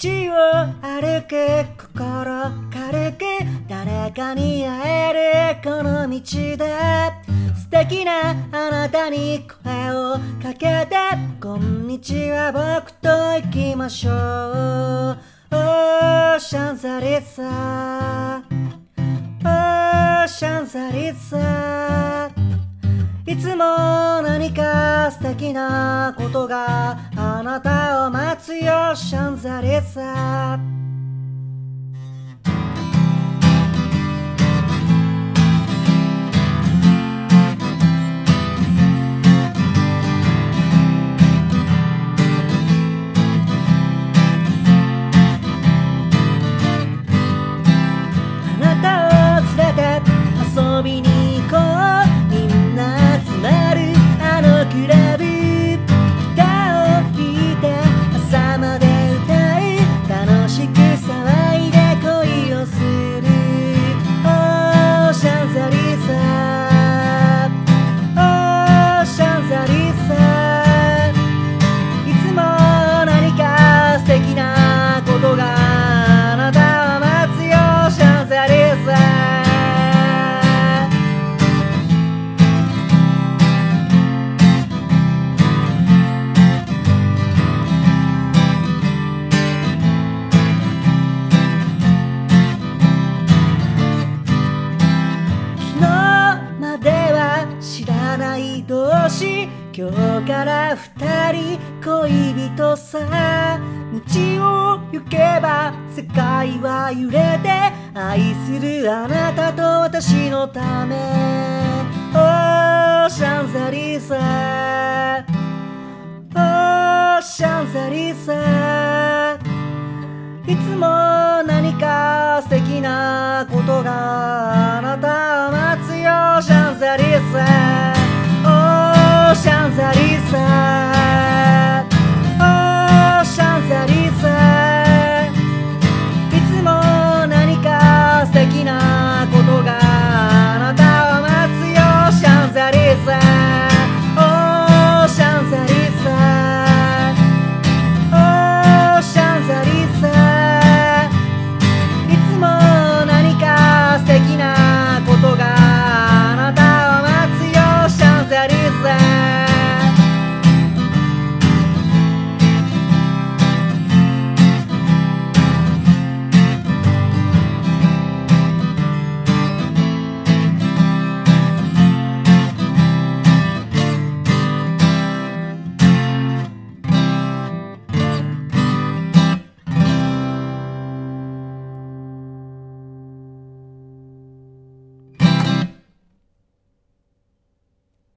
道を歩く心軽く誰かに会えるこの道で。素敵なあなたに声をかけてこんにちは僕と行きましょうオーシャンザリザオーシャンザリザいつも何か素敵なことがあなたを待つよない。同士今日から二人恋人さ道を行けば世界は揺れて愛するあなたと私のため。オーシャンザリザオーシャンザリザいつも何か素敵なことが